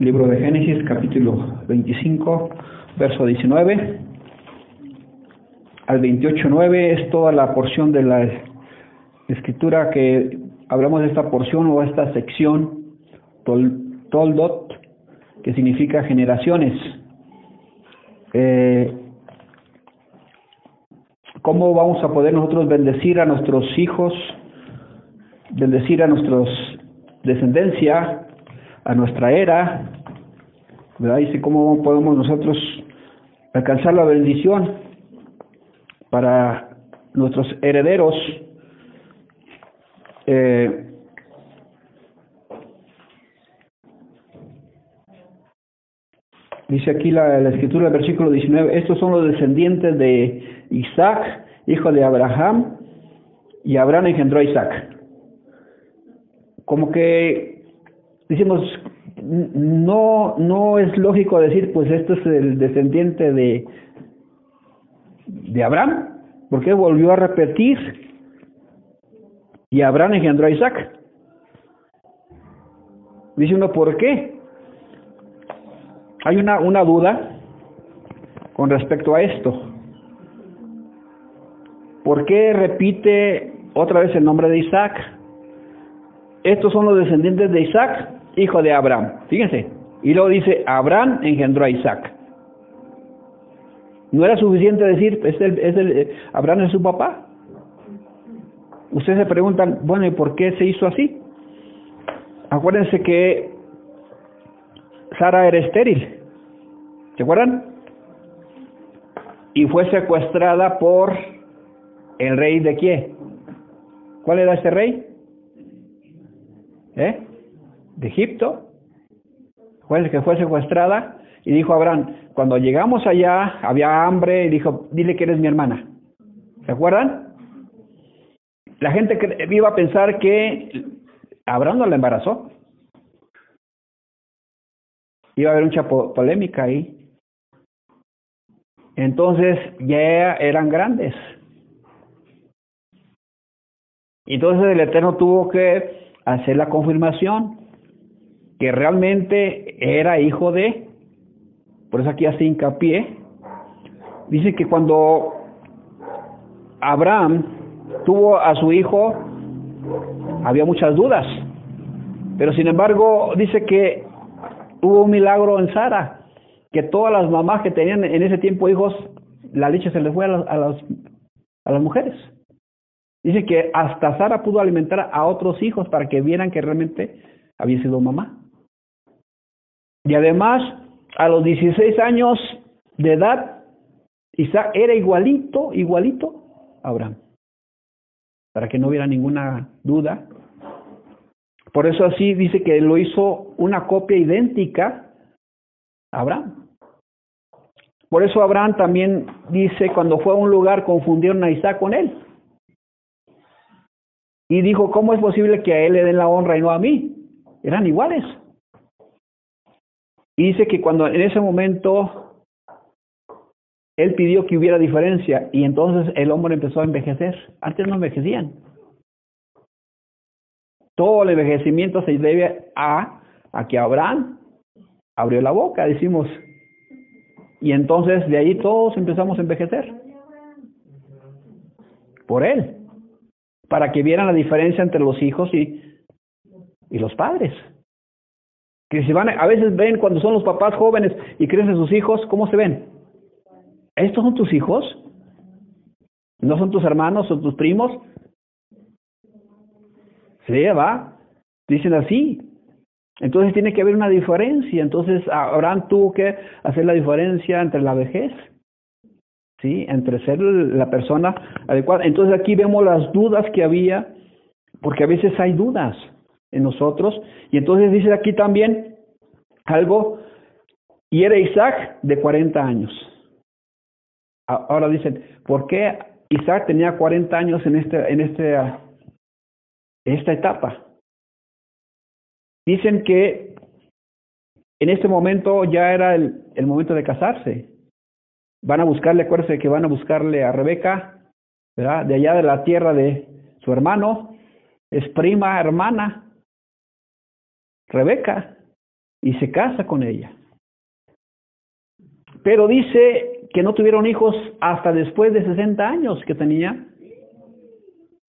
Libro de Génesis, capítulo 25, verso 19 al 28.9 es toda la porción de la escritura que hablamos de esta porción o esta sección, tol, toldot, que significa generaciones. Eh, ¿Cómo vamos a poder nosotros bendecir a nuestros hijos, bendecir a nuestros descendencia, a nuestra era? ¿Verdad? Dice, ¿cómo podemos nosotros alcanzar la bendición para nuestros herederos? Eh, Dice aquí la, escritura del versículo 19, estos son los descendientes de Isaac, hijo de Abraham, y Abraham engendró a Isaac. Como que decimos, no, no es lógico decir, pues esto es el descendiente de, de Abraham, porque volvió a repetir, y Abraham engendró a Isaac. Dice uno, ¿por qué? Hay una, una duda con respecto a esto. ¿Por qué repite otra vez el nombre de Isaac? Estos son los descendientes de Isaac, hijo de Abraham. Fíjense. Y luego dice, Abraham engendró a Isaac. ¿No era suficiente decir, es el, es el, Abraham es su papá? Ustedes se preguntan, bueno, ¿y por qué se hizo así? Acuérdense que Sara era estéril. ¿Se acuerdan? Y fue secuestrada por el rey de quién? ¿Cuál era ese rey? ¿Eh? De Egipto. Que fue secuestrada y dijo a Abraham, cuando llegamos allá había hambre y dijo, dile que eres mi hermana. ¿Se acuerdan? La gente iba a pensar que Abraham no la embarazó. Iba a haber mucha polémica ahí. Entonces ya eran grandes. Entonces el Eterno tuvo que hacer la confirmación que realmente era hijo de, por eso aquí hace hincapié, dice que cuando Abraham tuvo a su hijo, había muchas dudas, pero sin embargo dice que hubo un milagro en Sara, que todas las mamás que tenían en ese tiempo hijos, la leche se les fue a las, a las, a las mujeres. Dice que hasta Sara pudo alimentar a otros hijos para que vieran que realmente había sido mamá. Y además, a los 16 años de edad, Isaac era igualito, igualito a Abraham. Para que no hubiera ninguna duda. Por eso así dice que lo hizo una copia idéntica a Abraham. Por eso Abraham también dice, cuando fue a un lugar, confundieron a Isaac con él. Y dijo, ¿cómo es posible que a él le den la honra y no a mí? Eran iguales. Y dice que cuando en ese momento él pidió que hubiera diferencia y entonces el hombre empezó a envejecer. Antes no envejecían. Todo el envejecimiento se debe a, que Abraham abrió la boca, decimos. Y entonces de ahí todos empezamos a envejecer. Por él para que vieran la diferencia entre los hijos y, y los padres. Que van, a veces ven cuando son los papás jóvenes y crecen sus hijos, ¿cómo se ven? ¿Estos son tus hijos? ¿No son tus hermanos, son tus primos? Sí, va. Dicen así. Entonces tiene que haber una diferencia. Entonces Abraham tuvo que hacer la diferencia entre la vejez ¿sí? Entre ser la persona adecuada. Entonces aquí vemos las dudas que había, porque a veces hay dudas en nosotros. Y entonces dice aquí también algo, y era Isaac de 40 años. Ahora dicen, ¿por qué Isaac tenía 40 años en, este, en, este, esta etapa? Dicen que en este momento ya era el, el momento de casarse. Van a buscarle, acuérdense que van a buscarle a Rebeca, ¿verdad? De allá de la tierra de su hermano, es prima, hermana, Rebeca. Y se casa con ella. Pero dice que no tuvieron hijos hasta después de 60 años que tenía.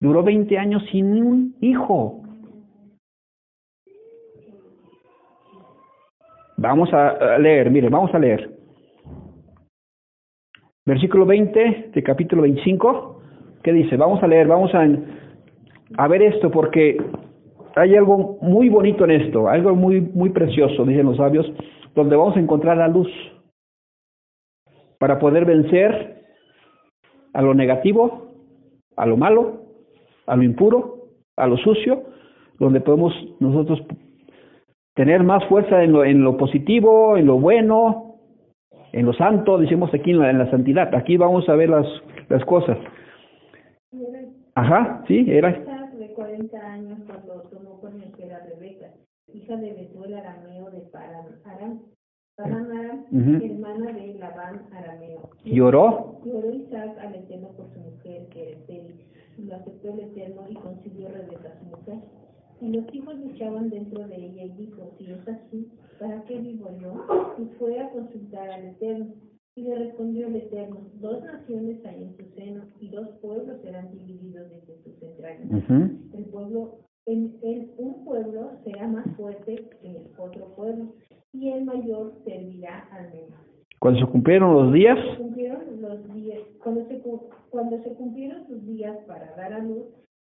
Duró 20 años sin un hijo. Vamos a leer, mire, vamos a leer. Versículo 20 de capítulo 25, ¿qué dice? Vamos a leer, vamos a, a ver esto porque hay algo muy bonito en esto, algo muy, muy precioso, dicen los sabios, donde vamos a encontrar la luz para poder vencer a lo negativo, a lo malo, a lo impuro, a lo sucio, donde podemos nosotros tener más fuerza en lo, en lo positivo, en lo bueno, en lo santo, decimos aquí en la, en la santidad. Aquí vamos a ver las, las cosas. Ajá, sí, era. de 40 años cuando tomó con el que era Rebeca, hija de Betuel Arameo de Paran Aram. Paran Aram, hermana de Labán Arameo. ¿Lloró? Lloró Isaac al Eterno por su mujer, que era estéril. Lo aceptó el Eterno y consiguió Rebeca su mujer. Y los hijos luchaban dentro de ella y dijo, si es así, ¿para qué vivo yo? Y fue a consultar al Eterno. Y le respondió el Eterno, dos naciones hay en tu seno, y dos pueblos serán divididos desde tus entrañas. El pueblo, en, en, un pueblo será más fuerte que el otro pueblo, y el mayor servirá al menor. Cuando se cumplieron los días, Se cumplieron los días, cuando se, cu- cuando se cumplieron sus días para dar a luz,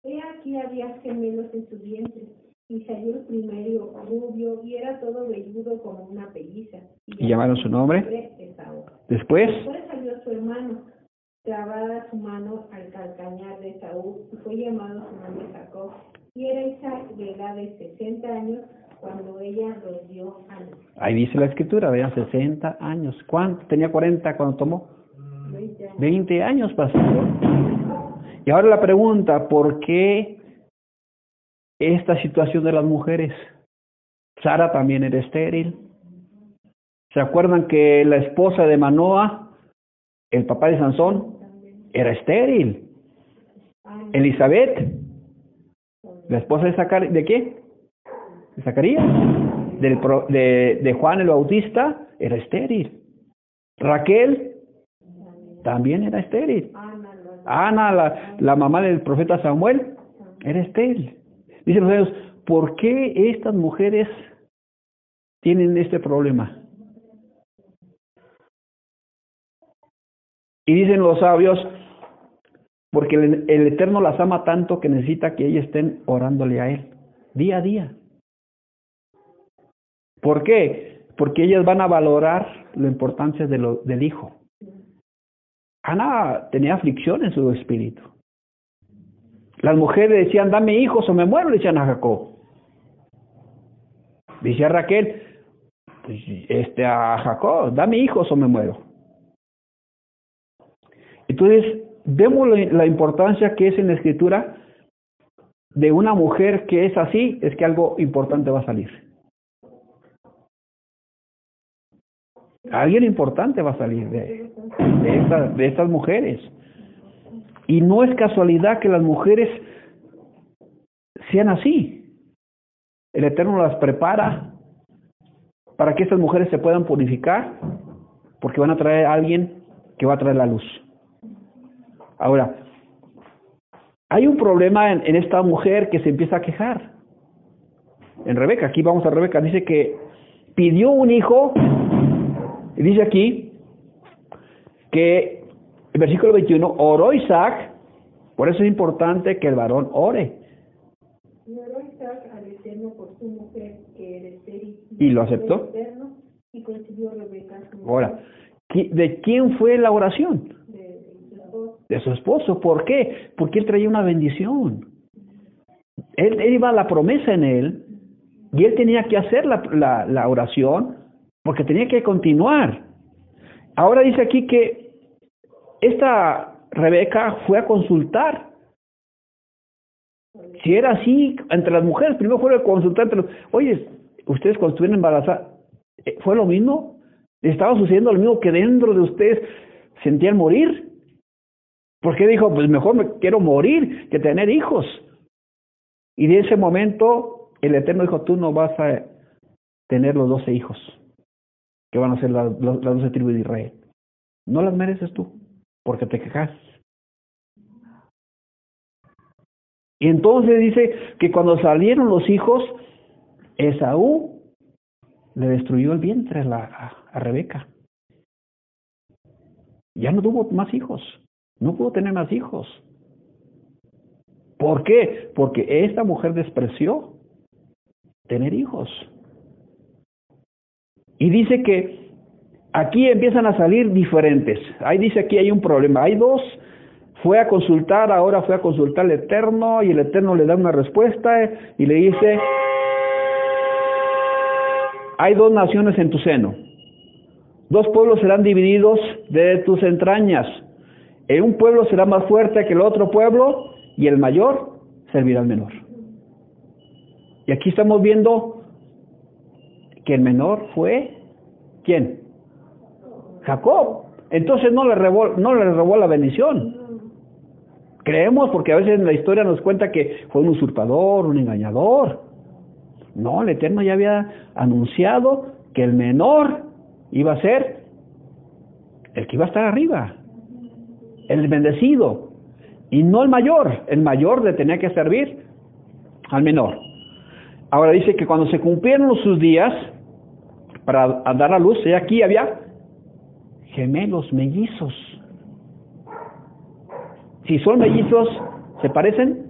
he aquí había gemelos en su vientre, y salió el primero rubio, y era todo velludo como una pelliza. y llamaron su nombre. Después, Después salió su hermano, clavada su mano al calcañar de Saúl, y fue llamado su nombre Jacob. Y era Isaac de edad de 60 años cuando ella dio a luz. ahí dice la escritura, vean, 60 años. ¿Cuánto? Tenía 40 cuando tomó. 20 años. 20 años pasó. Y ahora la pregunta, ¿por qué esta situación de las mujeres? Sara también era estéril. ¿Se acuerdan que la esposa de Manoa, el papá de Sansón, era estéril? Elizabeth, la esposa de Zacar ¿de qué? De Zacarías, del pro- de, Juan el Bautista, era estéril. Raquel también era estéril. Ana, la, la mamá del profeta Samuel, era estéril. Dicen los sabios, ¿por qué estas mujeres tienen este problema? Y dicen los sabios, porque el, Eterno las ama tanto que necesita que ellas estén orándole a Él, día a día. ¿Por qué? Porque ellas van a valorar la importancia de lo, del Hijo. Ana tenía aflicción en su espíritu. Las mujeres decían, dame hijos o me muero, le decían a Jacob. Decía Raquel, pues, este, a Jacob, dame hijos o me muero. Entonces, vemos la, importancia que es en la escritura de una mujer que es así, es que algo importante va a salir. Alguien importante va a salir de, de, esta- de estas mujeres. Y no es casualidad que las mujeres sean así. El Eterno las prepara para que estas mujeres se puedan purificar, porque van a traer a alguien que va a traer la luz. Ahora, hay un problema en, en esta mujer que se empieza a quejar. En Rebeca, aquí vamos a Rebeca, dice que pidió un hijo, y dice aquí que el versículo 21, oró Isaac, por eso es importante que el varón ore. Y oró Isaac al Eterno por su mujer, que era estéril. ¿Y lo aceptó? Eterno, Y consiguió Rebeca Ahora, ¿qui- ¿de quién fue la oración? de, de su esposo. De su esposo. ¿Por qué? Porque él traía una bendición. Él, él iba a la promesa en él y él tenía que hacer la, la, la oración porque tenía que continuar. Ahora dice aquí que esta Rebeca fue a consultar. Si era así, entre las mujeres, primero fue a consultar entre los, oye, ustedes cuando estuvieron embarazadas, eh, ¿fue lo mismo? ¿Estaba sucediendo lo mismo que dentro de ustedes sentían morir? Porque dijo, pues mejor me quiero morir que tener hijos. Y de ese momento el Eterno dijo, tú no vas a tener los doce hijos que van a ser las doce tribus de Israel. No las mereces tú, porque te quejas. Y entonces dice que cuando salieron los hijos, Esaú le destruyó el vientre a, la, a Rebeca. Ya no tuvo más hijos, no pudo tener más hijos. ¿Por qué? Porque esta mujer despreció tener hijos. Y dice que aquí empiezan a salir diferentes. Ahí dice aquí hay un problema. Hay dos. Fue a consultar, ahora fue a consultar al Eterno y el Eterno le da una respuesta y le dice, hay dos naciones en tu seno. Dos pueblos serán divididos de tus entrañas. En un pueblo será más fuerte que el otro pueblo y el mayor servirá al menor. Y aquí estamos viendo que el menor fue ¿quién? Jacob. Entonces no le robó, no le robó la bendición. Creemos porque a veces en la historia nos cuenta que fue un usurpador, un engañador. No, el Eterno ya había anunciado que el menor iba a ser el que iba a estar arriba, el bendecido, y no el mayor. El mayor le tenía que servir al menor. Ahora dice que cuando se cumplieron sus días para dar a luz, y aquí había gemelos, mellizos. Si son mellizos, ¿se parecen?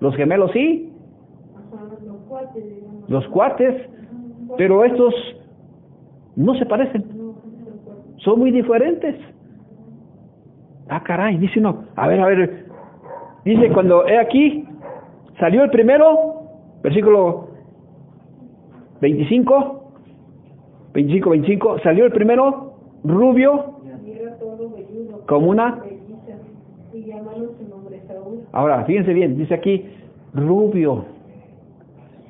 Los gemelos sí. Los cuates, pero estos no se parecen. Son muy diferentes. Ah, caray, dice uno, a ver, a ver, dice cuando he aquí, salió el primero, versículo 25, 25, 25, salió el primero, rubio, como una... Ahora, fíjense bien, dice aquí, rubio.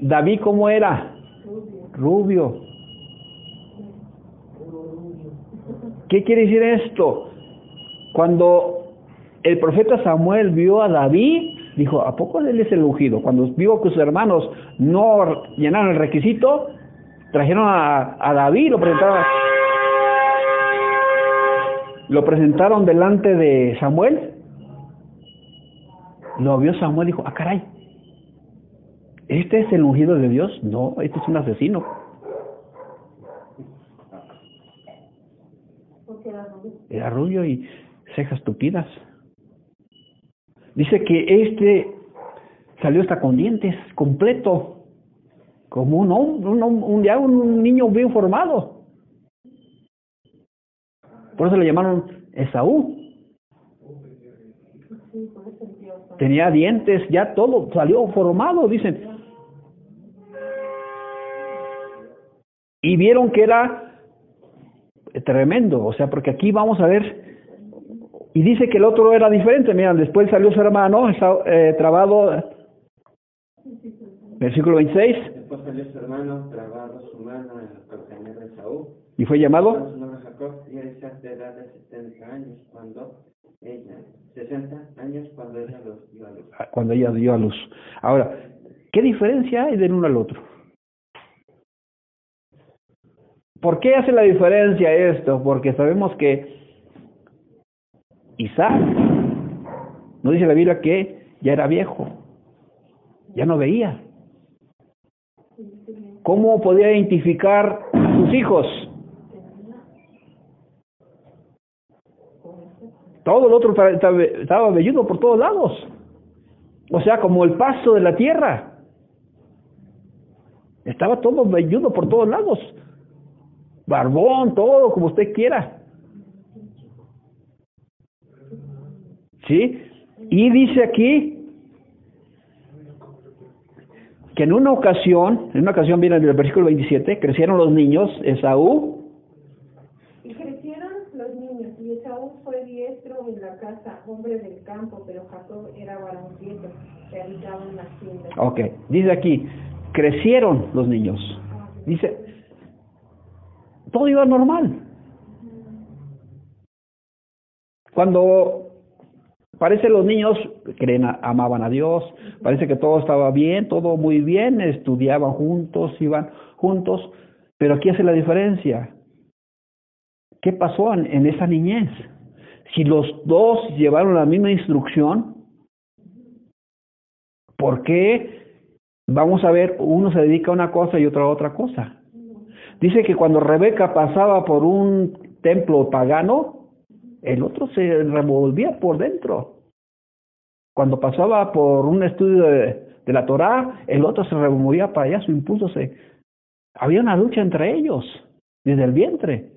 David, ¿cómo era? Rubio. ¿Qué quiere decir esto? Cuando el profeta Samuel vio a David, dijo, ¿a poco él es el ungido? Cuando vio que sus hermanos no llenaron el requisito, trajeron a, a David, lo presentaron, lo presentaron delante de Samuel. Lo vio Samuel y dijo, ah, caray, ¿este es el ungido de Dios? No, este es un asesino. Era rubio y cejas tupidas. Dice que este salió hasta con dientes, completo, como un, un, un, un niño bien formado. Por eso le llamaron Esaú. Tenía dientes, ya todo salió formado, dicen. Y vieron que era tremendo, o sea, porque aquí vamos a ver y dice que el otro era diferente. Miren, después salió su hermano, está, eh, trabado. Versículo 26. Después salió su hermano, trabado su mano en el de Saúl. ¿Y fue llamado? Su nombre Jacob, y él de edad de 70 años cuando ella, 60 años cuando ella los dio a luz. Ah, cuando ella dio a luz. Ahora, ¿qué diferencia hay del uno al otro? ¿Por qué hace la diferencia esto? Porque sabemos que Isaac, no dice la Biblia que ya era viejo, ya no veía. ¿Cómo podía identificar sus hijos? Todo el otro estaba velludo por todos lados. O sea, como el paso de la tierra. Estaba todo velludo por todos lados. Barbón, todo, como usted quiera. ¿Sí? Y dice aquí que en una ocasión, en una ocasión viene en el versículo 27, crecieron los niños, Esaú. Y crecieron los niños, y Esaú fue diestro en la casa, hombre del campo, pero Jacob era varón quieto, que habitaba en. Ok, dice aquí, crecieron los niños. Dice, todo iba normal. Cuando parece los niños creen, amaban a Dios, parece que todo estaba bien, todo muy bien, estudiaban juntos, iban juntos, pero aquí hace la diferencia. ¿Qué pasó en, en esa niñez? Si los dos llevaron la misma instrucción, ¿por qué vamos a ver, uno se dedica a una cosa y otro a otra cosa? Dice que cuando Rebeca pasaba por un templo pagano, el otro se revolvía por dentro. Cuando pasaba por un estudio de, la Torá, el otro se removía para allá, su impulso se... Había una lucha entre ellos, desde el vientre.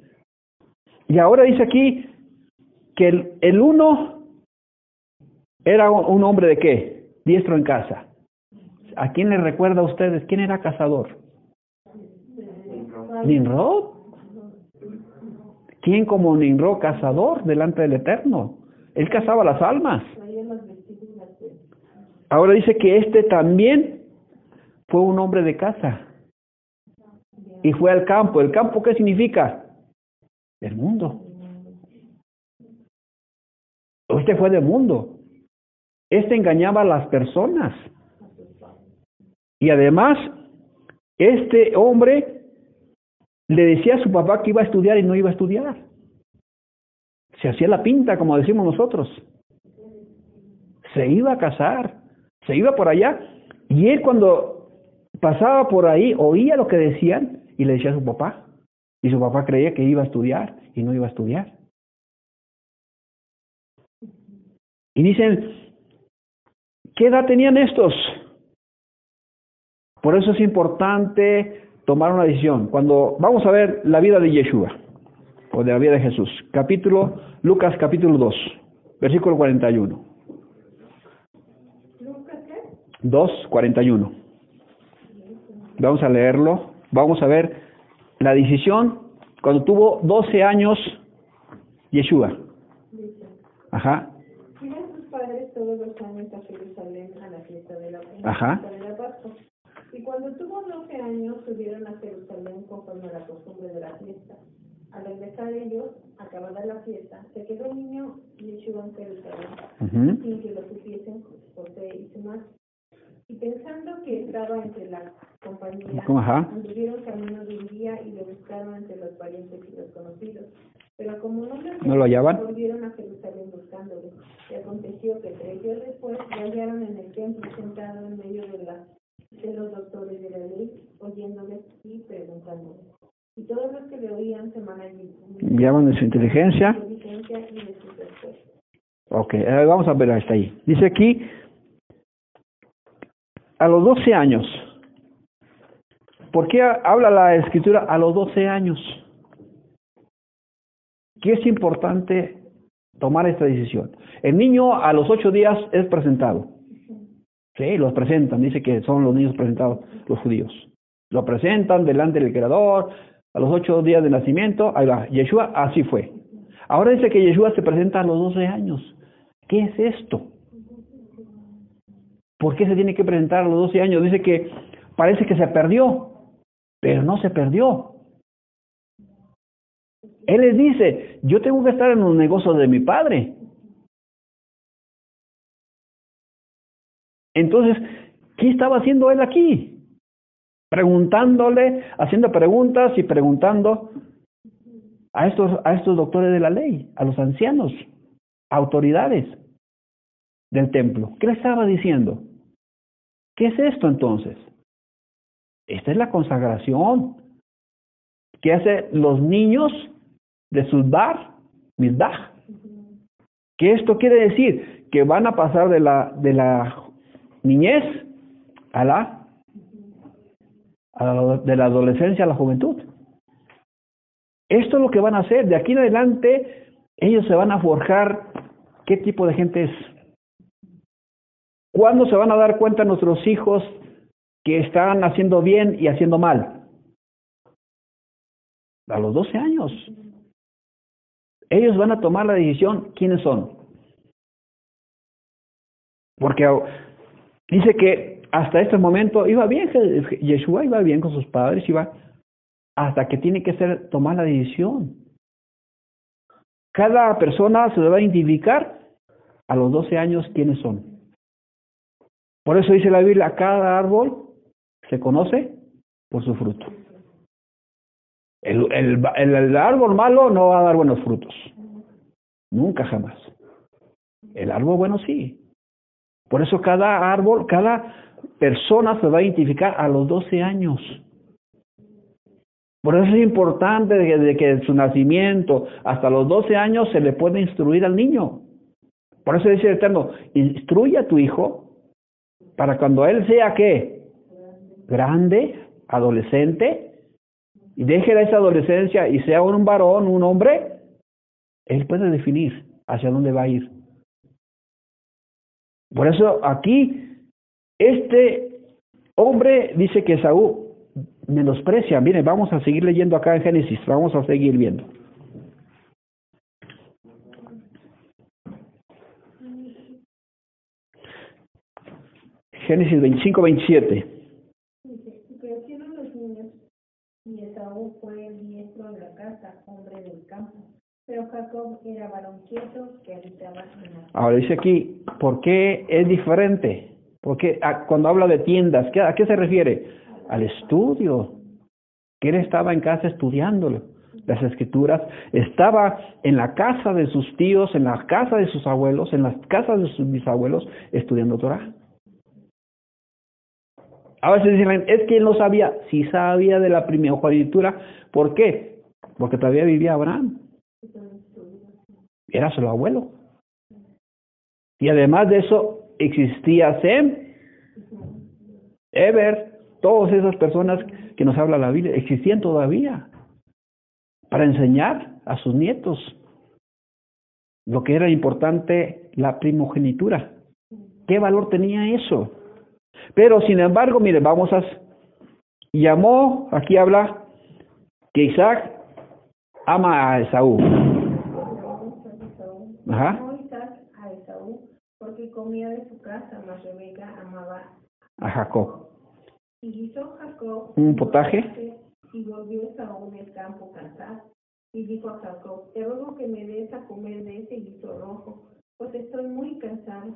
Y ahora dice aquí que el, el uno era un hombre de qué? Diestro en casa. ¿A quién le recuerda a ustedes? ¿Quién era cazador? Nimrod. ¿Quién como Nimrod cazador delante del Eterno? Él cazaba las almas. Ahora dice que este también fue un hombre de casa. Y fue al campo. ¿El campo qué significa? El mundo. Este fue del mundo. Este engañaba a las personas. Y además, este hombre le decía a su papá que iba a estudiar y no iba a estudiar. Se hacía la pinta, como decimos nosotros. Se iba a casar, se iba por allá. Y él cuando pasaba por ahí oía lo que decían y le decía a su papá. Y su papá creía que iba a estudiar y no iba a estudiar. Y dicen, ¿qué edad tenían estos? Por eso es importante tomar una decisión. Cuando vamos a ver la vida de Yeshua, o de la vida de Jesús, capítulo, Lucas capítulo 2, versículo 41. ¿Lucas qué? 2, 41. Vamos a leerlo. Vamos a ver la decisión cuando tuvo 12 años Yeshua. Ajá, iban sus padres todos los años a Jerusalén a la fiesta de la, en la Ajá. fiesta de la Pascua. Y cuando tuvo 12 años subieron a Jerusalén conforme a la costumbre de la fiesta. Al regresar ellos, acabada la fiesta, se quedó el niño Yeshua en Jerusalén, sin que lo supiesen José y su madre. Y pensando que estaba entre la compañía, anduvieron camino de un día y lo buscaron entre los parientes y los conocidos. Pero como no lo, ¿No lo hallaban? volvieron a Jerusalén buscándole. Y aconteció que tres días después lo hallaron en el templo sentado en medio de, la, de los doctores de la ley, oyéndoles y preguntándoles. Y todos los que le oían se maravillaban Llaman de su inteligencia. de su inteligencia y de sus respuestas. Ok, vamos a ver hasta ahí. Dice aquí, a los 12 años. ¿Por qué habla la escritura a los 12 años? ¿Qué es importante tomar esta decisión? El niño a los 8 días es presentado. Sí, los presentan, dice que son los niños presentados, los judíos. Lo presentan delante del Creador, a los 8 días de nacimiento, ahí va, Yeshua así fue. Ahora dice que Yeshua se presenta a los 12 años. ¿Qué es esto? ¿Por qué se tiene que presentar a los 12 años? Dice que parece que se perdió, pero no se perdió. Él les dice, yo tengo que estar en los negocios de mi padre. Entonces, ¿qué estaba haciendo él aquí? Preguntándole, haciendo preguntas y preguntando a estos, a estos doctores de la ley, a los ancianos, autoridades del templo. ¿Qué le estaba diciendo? ¿Qué es esto entonces? Esta es la consagración que hacen los niños de Sudbar, Misbah. ¿Qué esto quiere decir? Que van a pasar de la, de la niñez a la, a la de la adolescencia a la juventud. Esto es lo que van a hacer. De aquí en adelante, ellos se van a forjar qué tipo de gente es. ¿Cuándo se van a dar cuenta nuestros hijos que están haciendo bien y haciendo mal? A los 12 años. Ellos van a tomar la decisión quiénes son. Porque dice que hasta este momento iba bien, Yeshua iba bien con sus padres, iba hasta que tiene que ser tomar la decisión. Cada persona se va a identificar a los 12 años quiénes son. Por eso dice la Biblia, cada árbol se conoce por su fruto. El, el, el, árbol malo no va a dar buenos frutos. Nunca jamás. El árbol bueno sí. Por eso cada árbol, cada persona se va a identificar a los 12 años. Por eso es importante desde que su nacimiento hasta los 12 años se le puede instruir al niño. Por eso dice el Eterno, instruye a tu hijo para cuando él sea qué? Grande, adolescente, y deje esa adolescencia y sea un varón, un hombre, él puede definir hacia dónde va a ir. Por eso aquí, este hombre dice que Saúl menosprecia. Miren, vamos a seguir leyendo acá en Génesis, vamos a seguir viendo. Génesis 25, 27. Crecieron los niños y Esaú fue el diestro de la casa, hombre del campo. Pero Jacob era varón quieto que habitaba en la Ahora dice aquí, ¿por qué es diferente? Porque cuando habla de tiendas, ¿a qué se refiere? Al estudio. Que él estaba en casa estudiándolo las escrituras, estaba en la casa de sus tíos, en la casa de sus abuelos, en las casas de sus bisabuelos, estudiando Torah. A veces dicen, es que él no sabía, si sabía de la primogenitura, ¿por qué? Porque todavía vivía Abraham. Era su abuelo. Y además de eso, existía Sem, Eber, todas esas personas que nos habla la Biblia, existían todavía para enseñar a sus nietos lo que era importante la primogenitura. ¿Qué valor tenía eso? Pero sin embargo, mire, vamos a... Llamó, aquí habla, que Isaac ama a Esaú. Ajá. Isaac a Esaú porque comía de su casa, mas Rebeca amaba a Jacob. Y hizo Jacob un potaje y volvió Esaú del campo cansado. Y dijo a Jacob, te ruego que me des a comer de ese guiso rojo, pues estoy muy cansado.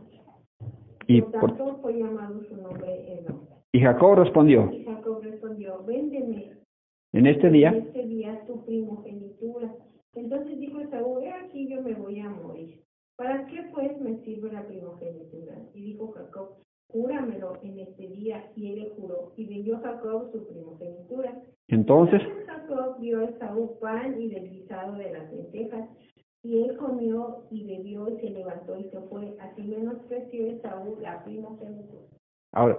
Y por tanto fue llamado su nombre. Y Jacob respondió. Y Jacob respondió, véndeme. En este día. En este día tu primogenitura. Entonces dijo Esaú, he aquí yo me voy a morir. ¿Para qué pues me sirve la primogenitura? Y dijo Jacob, júramelo en este día. Y él le juró. Y vendió Jacob su primogenitura. Entonces. Jacob dio a Esaú pan y del guisado de las lentejas. Y él comió y bebió y se levantó y se fue. Así Ahora,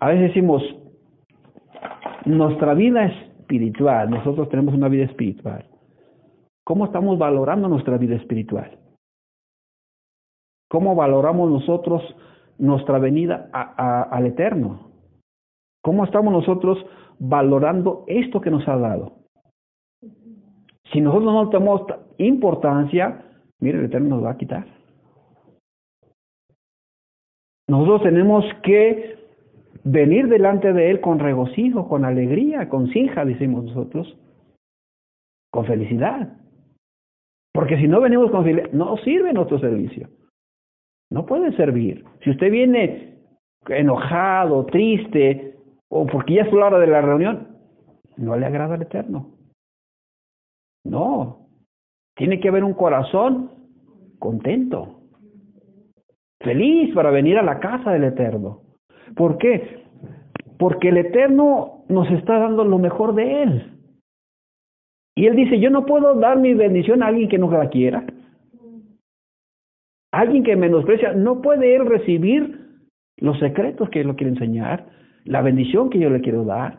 a veces decimos, nuestra vida espiritual, nosotros tenemos una vida espiritual. ¿Cómo estamos valorando nuestra vida espiritual? ¿Cómo valoramos nosotros nuestra venida al Eterno? ¿Cómo estamos nosotros valorando esto que nos ha dado? Si nosotros no tenemos importancia, mire, el Eterno nos va a quitar. Nosotros tenemos que venir delante de Él con regocijo, con alegría, con sinja, decimos nosotros, con felicidad. Porque si no venimos con felicidad, no sirve nuestro servicio. No puede servir. Si usted viene enojado, triste, o porque ya es la hora de la reunión, no le agrada al Eterno. No. Tiene que haber un corazón contento, feliz para venir a la casa del Eterno. ¿Por qué? Porque el Eterno nos está dando lo mejor de Él. Y Él dice, yo no puedo dar mi bendición a alguien que no la quiera. Alguien que menosprecia, no puede Él recibir los secretos que Él lo quiere enseñar, la bendición que yo le quiero dar.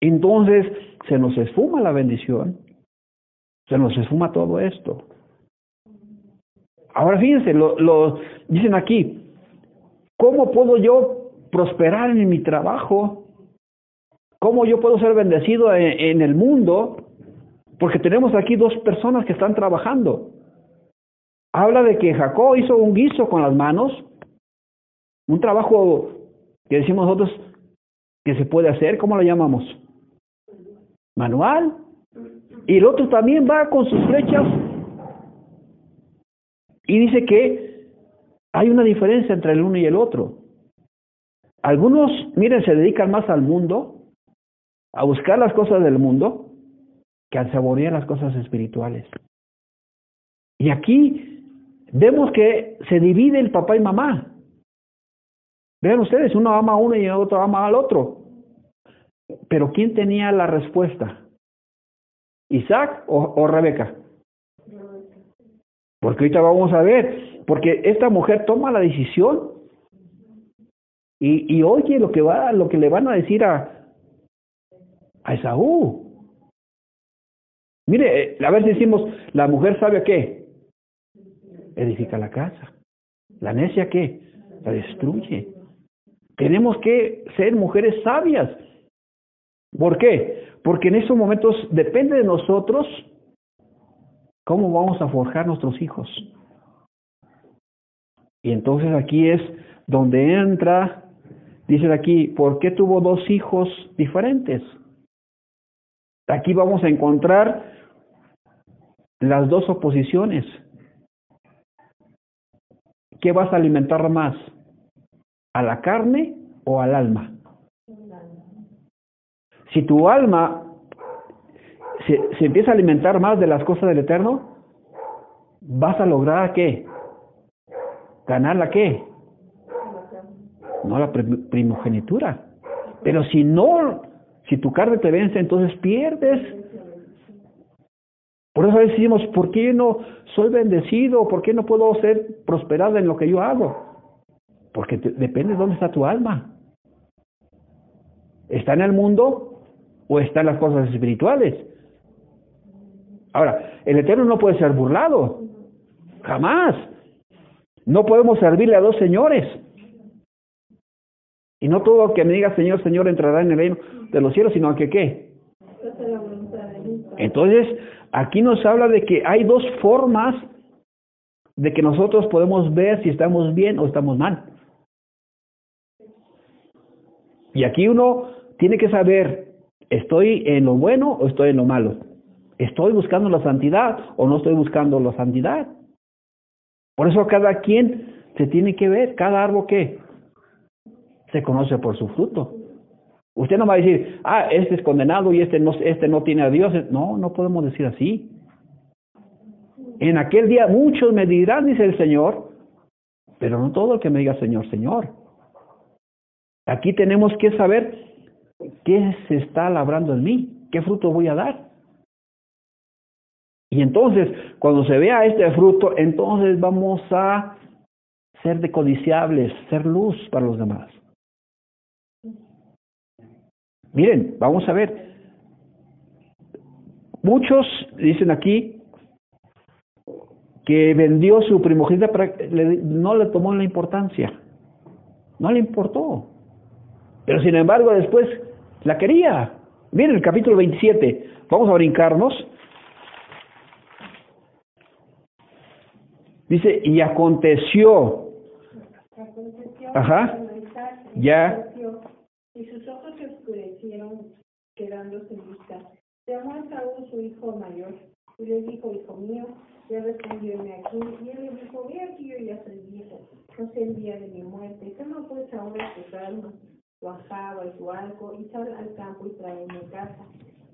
Entonces se nos esfuma la bendición, se nos esfuma todo esto. Ahora fíjense, lo, lo dicen aquí, ¿Cómo puedo yo prosperar en mi trabajo? ¿Cómo yo puedo ser bendecido en, el mundo? Porque tenemos aquí dos personas que están trabajando. Habla de que Jacob hizo un guiso con las manos, un trabajo que decimos nosotros que se puede hacer, ¿cómo lo llamamos? Manual. Y el otro también va con sus flechas Y dice que hay una diferencia entre el uno y el otro. Algunos, miren, se dedican más al mundo, a buscar las cosas del mundo, que a saborear las cosas espirituales. Y aquí vemos que se divide el papá y mamá. Vean ustedes, uno ama a uno y el otro ama al otro. Pero ¿quién tenía la respuesta? ¿Isaac o, o Rebeca? Porque ahorita vamos a ver, porque esta mujer toma la decisión y, y oye lo que va, lo que le van a decir a, a Esaú. Mire, a ver si decimos, la mujer sabe qué? Edifica la casa. La necia qué? La destruye. Tenemos que ser mujeres sabias. ¿Por qué? Porque en esos momentos depende de nosotros cómo vamos a forjar nuestros hijos. Y entonces aquí es donde entra, dice aquí, ¿por qué tuvo dos hijos diferentes? Aquí vamos a encontrar las dos oposiciones. ¿Qué vas a alimentar más? ¿A la carne o al alma? Si tu alma se, empieza a alimentar más de las cosas del Eterno, vas a lograr qué? ¿Ganar la qué? No la primogenitura. Pero si no, si tu carne te vence, entonces pierdes. Por eso decimos, ¿por qué no soy bendecido? ¿Por qué no puedo ser prosperado en lo que yo hago? Porque te, depende de dónde está tu alma. ¿Está en el mundo o está en las cosas espirituales? Ahora, el Eterno no puede ser burlado. Jamás. No podemos servirle a dos señores. Y no todo que me diga Señor, Señor entrará en el reino de los cielos, sino que qué. Entonces, aquí nos habla de que hay dos formas de que nosotros podemos ver si estamos bien o estamos mal. Y aquí uno tiene que saber, ¿estoy en lo bueno o estoy en lo malo? ¿Estoy buscando la santidad o no estoy buscando la santidad? Por eso cada quien se tiene que ver, cada árbol que se conoce por su fruto. Usted no va a decir, ah, este es condenado y este no, este no tiene a Dios. No, no podemos decir así. En aquel día muchos me dirán, dice el Señor, pero no todo el que me diga Señor, Señor. Aquí tenemos que saber qué se está labrando en mí, qué fruto voy a dar. Y entonces, cuando se vea este fruto, entonces vamos a ser decodiciables, ser luz para los demás. Miren, vamos a ver. Muchos dicen aquí que vendió su primogénita, no le tomó la importancia, no le importó. Pero sin embargo después la quería. Miren el capítulo 27, vamos a brincarnos. Dice, y aconteció. Ajá. Ya y sus ojos se oscurecieron, quedándose en vista. Llamó a Saúl su hijo mayor, y le dijo, hijo mío, ya respondióme aquí, y él le dijo, ve aquí, yo ya soy viejo, no sé el día de mi muerte, toma pues ahora calma, tu ajaba y tu alco, y sal al campo y tráeme a casa.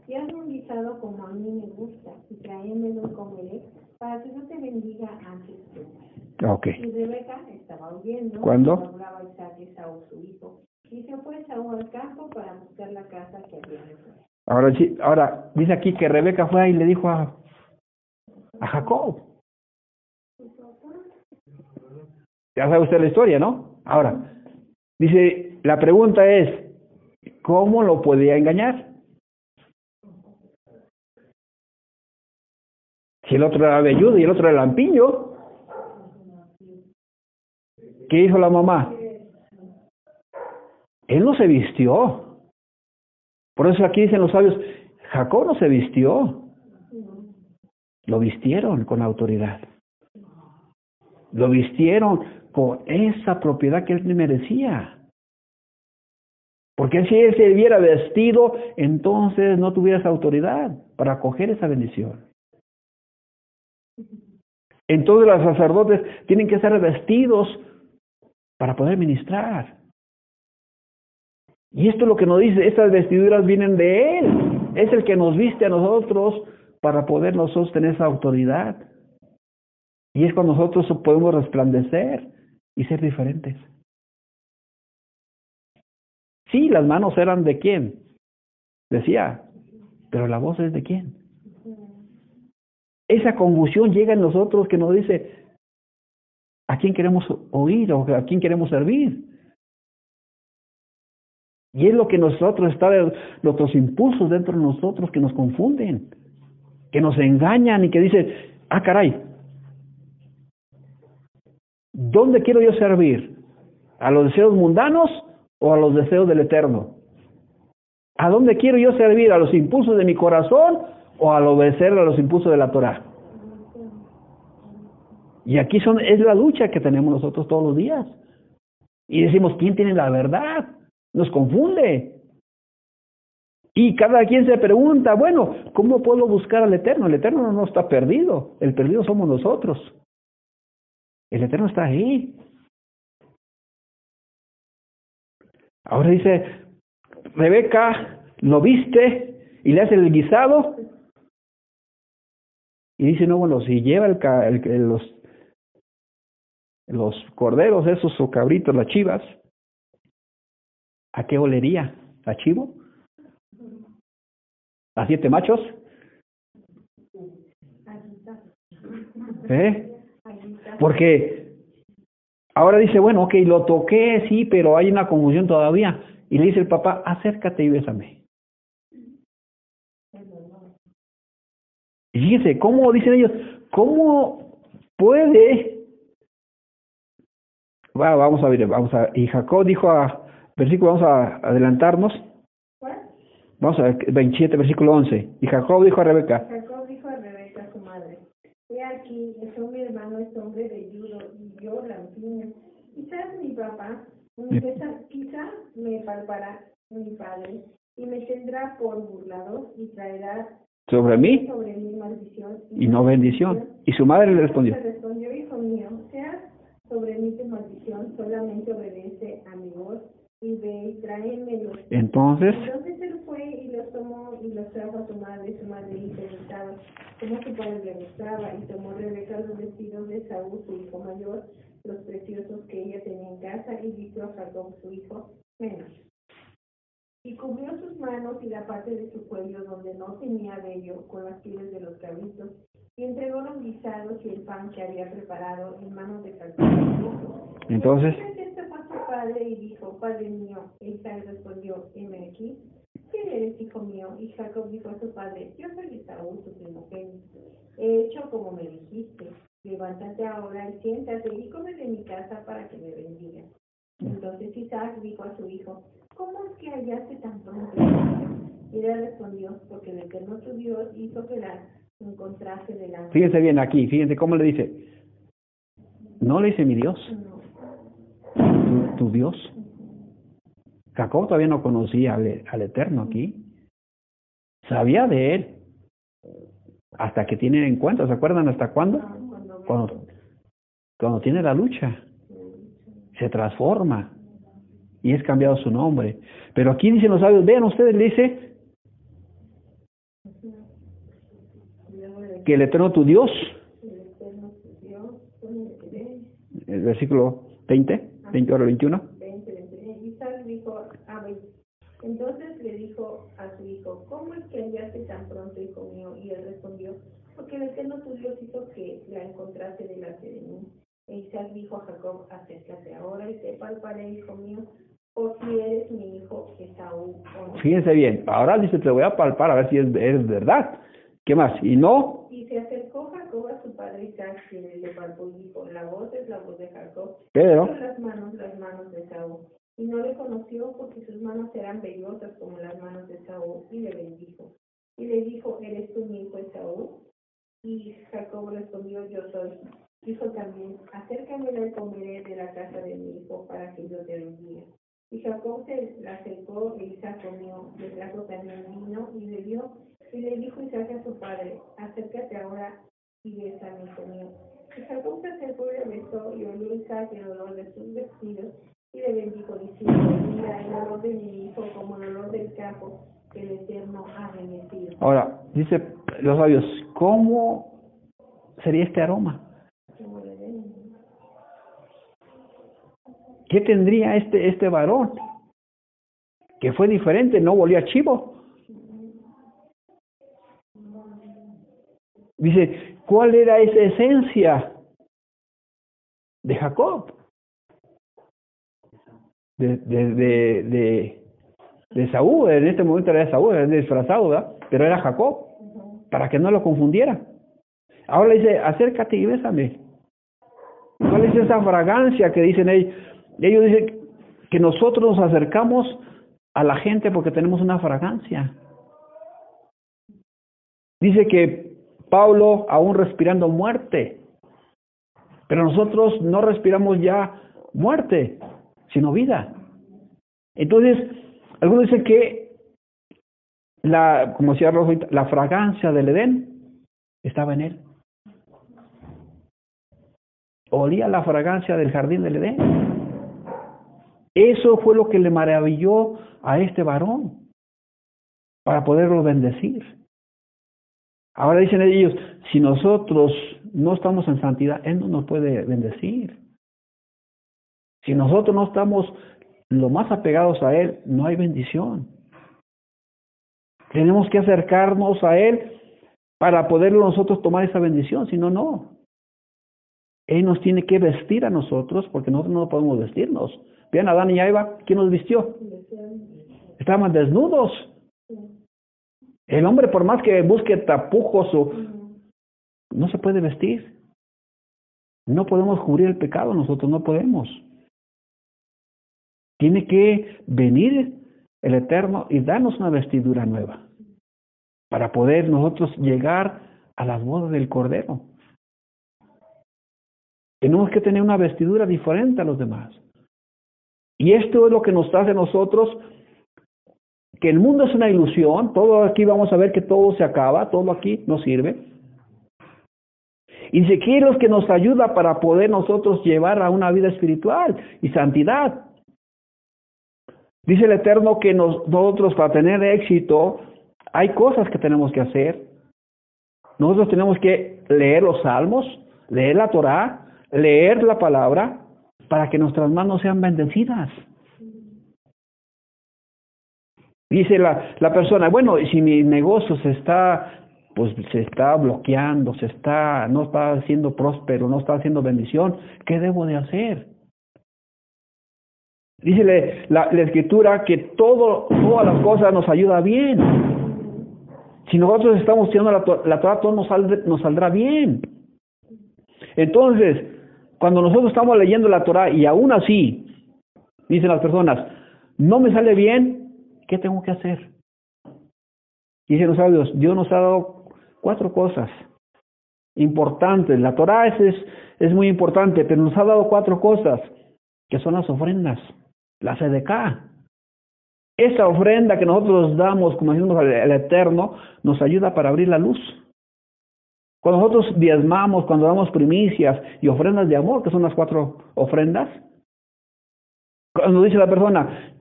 Y hazme un guisado como a mí me gusta, y tráemelo y comeré, para que no te bendiga antes Okay. Y Rebeca estaba oyendo ¿Cuándo? hablaba Isaac y Saúl su hijo. Y se fue al campo para buscar la casa que había Ahora sí, ahora dice aquí que Rebeca fue y le dijo a, a Jacob. Ya sabe usted la historia, ¿no? Ahora, dice, la pregunta es, ¿cómo lo podía engañar? Si el otro era velludo y el otro era lampiño. ¿Qué hizo la mamá? Él no se vistió. Por eso aquí dicen los sabios, Jacob no se vistió. Lo vistieron con autoridad. Lo vistieron con esa propiedad que él merecía. Porque si él se hubiera vestido, entonces no tuviera esa autoridad para acoger esa bendición. Entonces los sacerdotes tienen que ser vestidos para poder ministrar. Y esto es lo que nos dice, estas vestiduras vienen de Él. Es el que nos viste a nosotros para poder nosotros tener esa autoridad. Y es cuando nosotros podemos resplandecer y ser diferentes. Sí, las manos eran de quién, decía, pero la voz es de quién. Esa confusión llega en nosotros que nos dice, ¿a quién queremos oír o a quién queremos servir? Y es lo que nosotros está, nuestros impulsos dentro de nosotros que nos confunden, que nos engañan y que dicen, ah, caray, ¿dónde quiero yo servir? ¿A los deseos mundanos o a los deseos del Eterno? ¿A dónde quiero yo servir? ¿A los impulsos de mi corazón o al obedecer a los impulsos de la Torah? Y aquí son, es la lucha que tenemos nosotros todos los días. Y decimos, ¿quién tiene la verdad? Nos confunde. Y cada quien se pregunta, bueno, ¿cómo puedo buscar al Eterno? El Eterno no está perdido, el perdido somos nosotros. El Eterno está ahí. Ahora dice, Rebeca, ¿lo viste? Y le hace el guisado. Y dice, no, bueno, si lleva el, el, los, los corderos esos o cabritos, las chivas, ¿a qué olería? ¿A chivo? ¿A siete machos? ¿Eh? Porque ahora dice, bueno, ok, lo toqué, sí, pero hay una confusión todavía. Y le dice el papá, acércate y bésame. Y fíjense, ¿cómo dicen ellos? ¿Cómo puede? Bueno, vamos a ver, vamos a Y Jacob dijo a, versículo, vamos a adelantarnos. Vamos a ver, 27, versículo 11. Y Jacob dijo a Rebeca. Jacob dijo a Rebeca, su madre, he aquí, es mi hermano es hombre de judo y yo la niña. Quizás mi papá, quizás me palpará mi padre y me tendrá por burlador y traerá sobre mí, sobre maldición y, no bendición. Y su madre le respondió. respondió, hijo mío, sea sobre mí tu maldición, solamente obedece a mi voz y ve y tráemelos. Entonces, Entonces él fue y los tomó y los trajo a su madre, su madre y preguntaba cómo su padre le gustaba y tomó Rebeca los vestidos de Saúl, su hijo mayor, los preciosos que ella tenía en casa y vistió a Jacob, su hijo menos. Y cubrió sus manos y la parte de su cuello donde no tenía vello con las pieles de los cabritos y entregó los guisados y el pan que había preparado en manos de Jacob. entonces, a su padre y dijo, Padre mío. Isaac respondió, heme aquí. ¿Quién eres, hijo mío? Y Jacob dijo a su padre, yo soy Esaú, tu primogénito. He hecho como me dijiste. Levántate ahora y siéntate y come de mi casa para que me bendiga. Entonces Isaac dijo a su hijo, ¿cómo es que hallaste tan pronto? Y él respondió, porque el Eterno tu Dios hizo que la encontrase delante. Fíjense bien aquí, fíjense cómo le dice. No le dice mi Dios. Tu, tu Dios. Jacob todavía no conocía al, al Eterno aquí. Sabía de él. Hasta que tiene encuentro. ¿Se acuerdan hasta cuándo? Cuando, cuando tiene la lucha. Se transforma. Y es cambiado su nombre. Pero aquí dicen los sabios, vean ustedes, le dice que el Eterno tu Dios. El versículo 20, 20 ahora 21. 20, 20. Isaac dijo a Entonces le dijo a su hijo, ¿cómo es que hallaste tan pronto, hijo mío? Y él respondió, porque el Eterno tu Dios hizo que la encontrase delante de mí. E Isaac dijo a Jacob, acércate ahora y sepa palparé, hijo mío, o si eres mi hijo Esaú. O no. Fíjense bien, ahora dice, te voy a palpar a ver si es, es verdad. ¿Qué más? ¿Y no? Y se acercó Jacob a su padre Isaac, quien le palpó y dijo, la voz es la voz de Jacob, Pero, las manos, las manos de Saúl. Y no le conoció porque sus manos eran vellosas como las manos de Saúl, y le bendijo. Y le dijo, ¿eres mi hijo Esaú? Y Jacob respondió, yo soy. Dijo también, acércame y comeré de la casa de mi hijo para que yo te bendiga. Y Jacob se le acercó e Isaac comió, le trajo también vino y dio. Y le dijo Isaac a su padre, acércate ahora y besa mi hijo mío. Jacob se acercó y le besó y olió Isaac el olor de sus vestidos y le bendijo diciendo, mira el olor de mi hijo como el olor del campo que el Eterno ha bendecido. Ahora, dice los sabios, ¿cómo sería este aroma? ¿Qué tendría este, este varón? Que fue diferente, no volía chivo. Dice, ¿cuál era esa esencia de Jacob? De, de, de, de, Saúl, en este momento era de Saúl, era disfrazado, ¿verdad? Pero era Jacob, para que no lo confundiera. Ahora le dice, acércate y bésame. ¿Cuál es esa fragancia que dicen ellos? Ellos dicen que nosotros nos acercamos a la gente porque tenemos una fragancia. Dice que Pablo aún respirando muerte, pero nosotros no respiramos ya muerte, sino vida. Entonces, algunos dicen que la, como decía Rojo, la fragancia del Edén estaba en él. Olía la fragancia del jardín del Edén. Eso fue lo que le maravilló a este varón para poderlo bendecir. Ahora dicen ellos, si nosotros no estamos en santidad, Él no nos puede bendecir. Si nosotros no estamos lo más apegados a Él, no hay bendición. Tenemos que acercarnos a Él para poder nosotros tomar esa bendición, si no, no. Él nos tiene que vestir a nosotros porque nosotros no podemos vestirnos. Vean a Adán y a Eva, ¿quién nos vistió? Estaban desnudos. El hombre, por más que busque tapujos o no se puede vestir. No podemos cubrir el pecado, nosotros no podemos. Tiene que venir el Eterno y darnos una vestidura nueva para poder nosotros llegar a las bodas del Cordero. Tenemos que tener una vestidura diferente a los demás. Y esto es lo que nos hace a nosotros que el mundo es una ilusión, todo aquí vamos a ver que todo se acaba, todo aquí no sirve. Y dice que es lo que nos ayuda para poder nosotros llevar a una vida espiritual y santidad. Dice el Eterno que nosotros para tener éxito hay cosas que tenemos que hacer. Nosotros tenemos que leer los salmos, leer la Torah, leer la palabra para que nuestras manos sean bendecidas. Dice la, la persona, bueno, si mi negocio se está, pues se está bloqueando, se está, no está siendo próspero, no está haciendo bendición, ¿qué debo de hacer? Dice la, escritura que todo, todas las cosas nos ayuda bien. Si nosotros estamos estudiando la, la Torah, todo nos, nos saldrá bien. Entonces, cuando nosotros estamos leyendo la Torah y aún así, dicen las personas, no me sale bien, ¿Qué tengo que hacer? Dicen los sabios, Dios nos ha dado cuatro cosas importantes. La Torah es, es, es, muy importante, pero nos ha dado cuatro cosas, que son las ofrendas, la sedeca. Esa ofrenda que nosotros damos, como decimos al Eterno, nos ayuda para abrir la luz. Cuando nosotros diezmamos, cuando damos primicias y ofrendas de amor, que son las cuatro ofrendas, cuando dice la persona,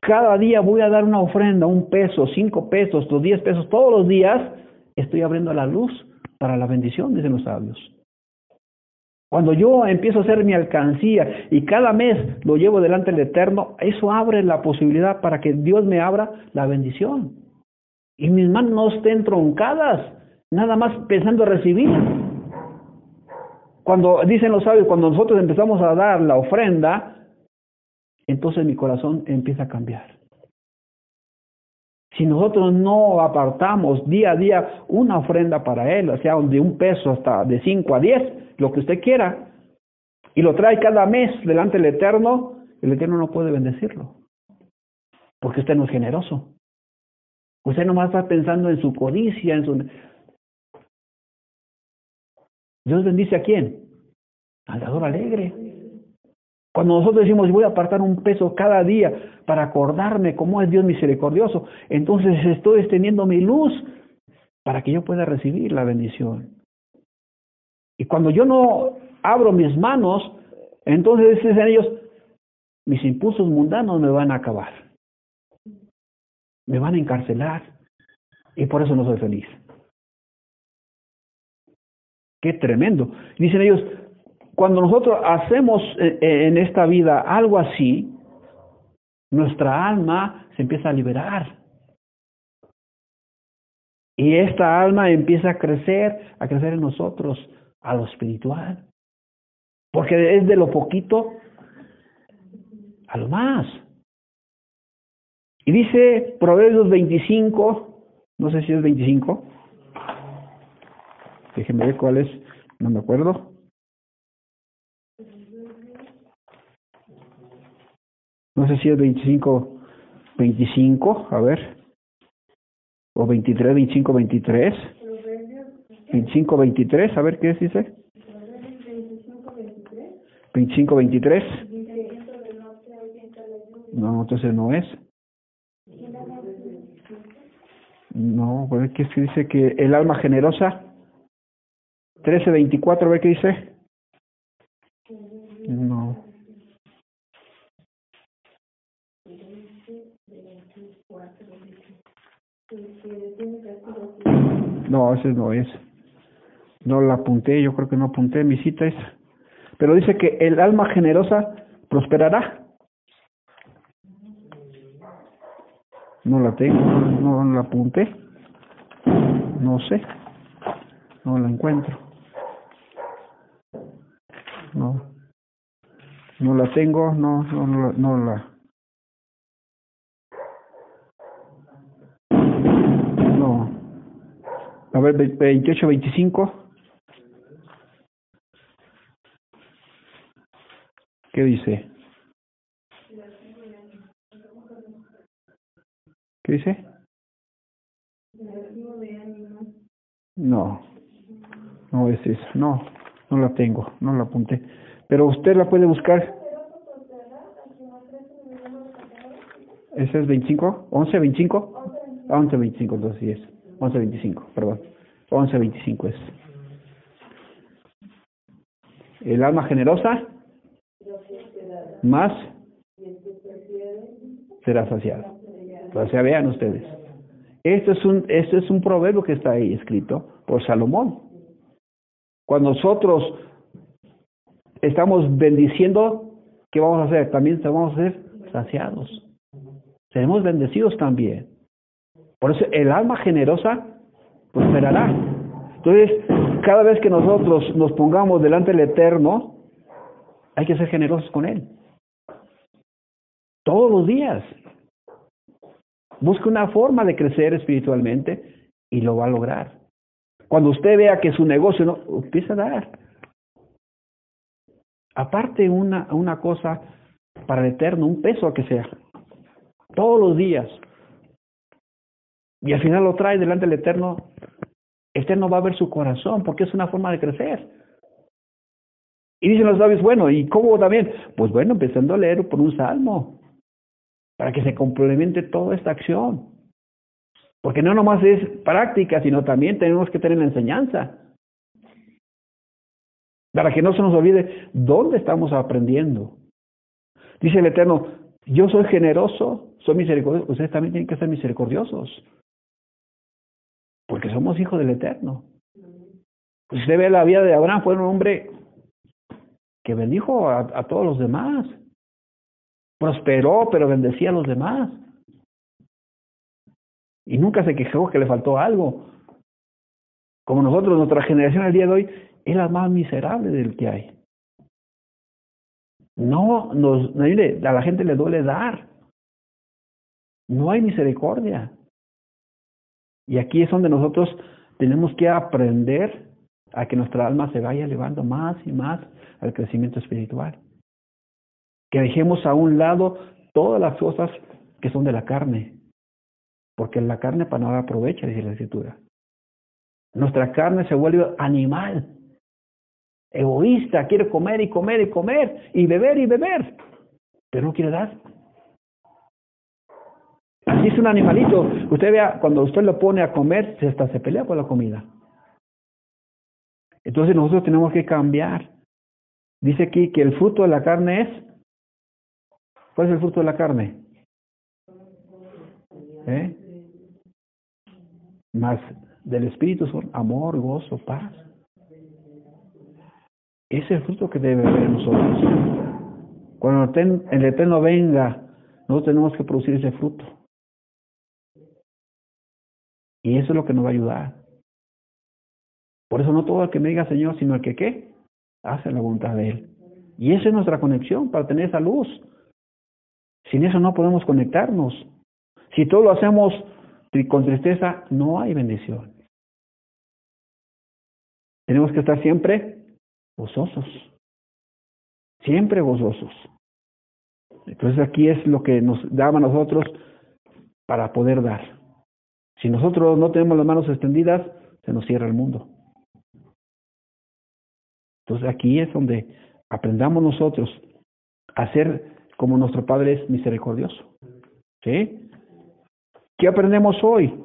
cada día voy a dar una ofrenda, un peso, cinco pesos, los diez pesos, todos los días, estoy abriendo la luz para la bendición, dicen los sabios. Cuando yo empiezo a hacer mi alcancía y cada mes lo llevo delante del Eterno, eso abre la posibilidad para que Dios me abra la bendición. Y mis manos no estén troncadas, nada más pensando recibir. Cuando dicen los sabios, cuando nosotros empezamos a dar la ofrenda, entonces mi corazón empieza a cambiar. Si nosotros no apartamos día a día una ofrenda para Él, sea, de un peso hasta de cinco a diez, lo que usted quiera, y lo trae cada mes delante del Eterno, el Eterno no puede bendecirlo, porque usted no es generoso. Usted nomás está pensando en su codicia, en su... Dios bendice a quién? Al dador alegre. Cuando nosotros decimos, voy a apartar un peso cada día para acordarme cómo es Dios misericordioso, entonces estoy extendiendo mi luz para que yo pueda recibir la bendición. Y cuando yo no abro mis manos, entonces dicen ellos, mis impulsos mundanos me van a acabar. Me van a encarcelar. Y por eso no soy feliz. Qué tremendo. Dicen ellos, cuando nosotros hacemos eh, eh, en esta vida algo así, nuestra alma se empieza a liberar. Y esta alma empieza a crecer, a crecer en nosotros, a lo espiritual. Porque es de lo poquito a lo más. Y dice Proverbios 25, no sé si es 25, déjenme ver cuál es, no me acuerdo. No sé si es 25, 25, a ver. O 23, 25, 23. 25, 23, a ver qué es, dice. 25, 23. No, entonces no es. No, pues es que dice que el alma generosa. 13, 24, a ver qué dice. No. No, ese no es. No la apunté, yo creo que no apunté mi cita esa. Pero dice que el alma generosa prosperará. No la tengo, no, no la apunté. No sé. No la encuentro. No. No la tengo, no, no, no, no la. No. A ver, 28, 25. ¿Qué dice? ¿Qué dice? No, no es eso, no, no la tengo, no la apunté. Pero usted la puede buscar. ¿Ese es 25? ¿11, 25? 11, 25, entonces sí es. 11, 25, perdón. 11, 25 es. El alma generosa más será saciado. O sea, vean ustedes. Esto es un, esto es un proverbio que está ahí escrito por Salomón. Cuando nosotros estamos bendiciendo, ¿qué vamos a hacer? También vamos a ser saciados. Seremos bendecidos también. Por eso el alma generosa prosperará. Entonces, cada vez que nosotros nos pongamos delante del Eterno, hay que ser generosos con Él. Todos los días. Busque una forma de crecer espiritualmente y lo va a lograr. Cuando usted vea que su negocio no empieza a dar. Aparte una, una cosa para el eterno, un peso a que sea. Todos los días. Y al final lo trae delante del eterno. El eterno va a ver su corazón porque es una forma de crecer. Y dicen los sabios, bueno, ¿y cómo también? Pues bueno, empezando a leer por un salmo para que se complemente toda esta acción. Porque no nomás es práctica, sino también tenemos que tener la enseñanza. Para que no se nos olvide dónde estamos aprendiendo. Dice el Eterno, yo soy generoso, soy misericordioso, ustedes también tienen que ser misericordiosos. Somos hijos del Eterno. Pues usted ve la vida de Abraham, fue un hombre que bendijo a, a todos los demás. Prosperó, pero bendecía a los demás. Y nunca se quejó que le faltó algo. Como nosotros, nuestra generación al día de hoy es la más miserable del que hay. No, nos, a la gente le duele dar. No hay misericordia. Y aquí es donde nosotros tenemos que aprender a que nuestra alma se vaya elevando más y más al crecimiento espiritual que dejemos a un lado todas las cosas que son de la carne, porque la carne para nada aprovecha, dice la escritura. Nuestra carne se vuelve animal, egoísta, quiere comer y comer y comer, y beber y beber, pero no quiere dar. Así es un animalito. Usted vea, cuando usted lo pone a comer, hasta se pelea por la comida. Entonces nosotros tenemos que cambiar. Dice aquí que el fruto de la carne es. ¿Cuál es el fruto de la carne? ¿Eh? Más del Espíritu son amor, gozo, paz. Ese es el fruto que debe haber nosotros. Cuando el Eterno venga, nosotros tenemos que producir ese fruto. Y eso es lo que nos va a ayudar. Por eso no todo el que me diga Señor, sino el que qué, hace la voluntad de Él. Y esa es nuestra conexión para tener esa luz. Sin eso no podemos conectarnos. Si todo lo hacemos con tristeza, no hay bendición. Tenemos que estar siempre gozosos. Siempre gozosos. Entonces aquí es lo que nos daba a nosotros para poder dar. Si nosotros no tenemos las manos extendidas, se nos cierra el mundo. Entonces aquí es donde aprendamos nosotros a ser como nuestro Padre es misericordioso. ¿Sí? ¿Qué aprendemos hoy?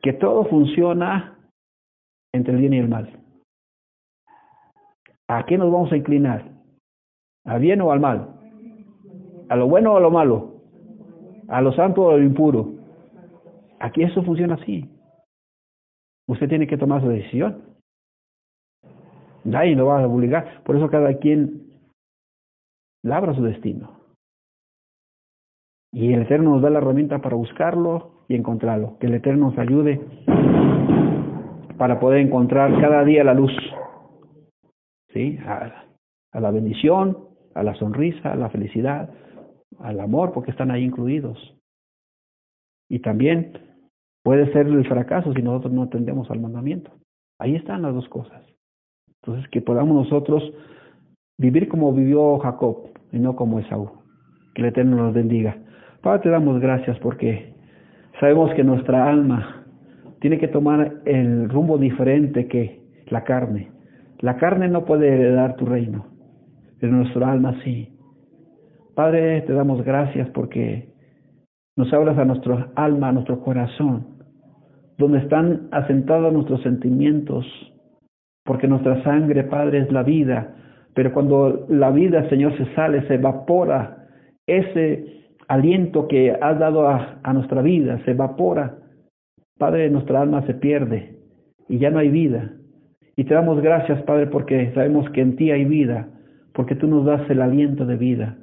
Que todo funciona entre el bien y el mal. ¿A qué nos vamos a inclinar? ¿Al bien o al mal? ¿A lo bueno o a lo malo? ¿A lo santo o a lo impuro? Aquí eso funciona así. Usted tiene que tomar su decisión. Nadie lo va a obligar. Por eso cada quien labra su destino. Y el Eterno nos da la herramienta para buscarlo y encontrarlo. Que el Eterno nos ayude para poder encontrar cada día la luz. ¿Sí? A, a la bendición, a la sonrisa, a la felicidad, al amor, porque están ahí incluidos. Y también puede ser el fracaso si nosotros no atendemos al mandamiento. Ahí están las dos cosas. Entonces, que podamos nosotros vivir como vivió Jacob y no como Esaú. Que el Eterno nos bendiga. Padre, te damos gracias porque sabemos que nuestra alma tiene que tomar el rumbo diferente que la carne. La carne no puede heredar tu reino, pero nuestra alma sí. Padre, te damos gracias porque nos hablas a nuestra alma, a nuestro corazón, donde están asentados nuestros sentimientos, porque nuestra sangre, Padre, es la vida, pero cuando la vida, Señor, se sale, se evapora, ese aliento que has dado a, a nuestra vida se evapora, Padre, nuestra alma se pierde y ya no hay vida. Y te damos gracias, Padre, porque sabemos que en ti hay vida, porque tú nos das el aliento de vida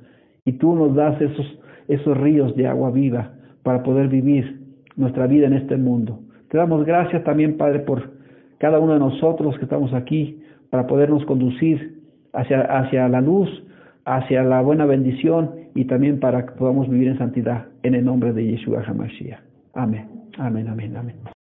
y tú nos das esos, esos ríos de agua viva para poder vivir nuestra vida en este mundo. Te damos gracias también, Padre, por cada uno de nosotros que estamos aquí para podernos conducir hacia, hacia la luz, hacia la buena bendición y también para que podamos vivir en santidad en el nombre de Yeshua HaMashiach. Amén, amén, amén, amén.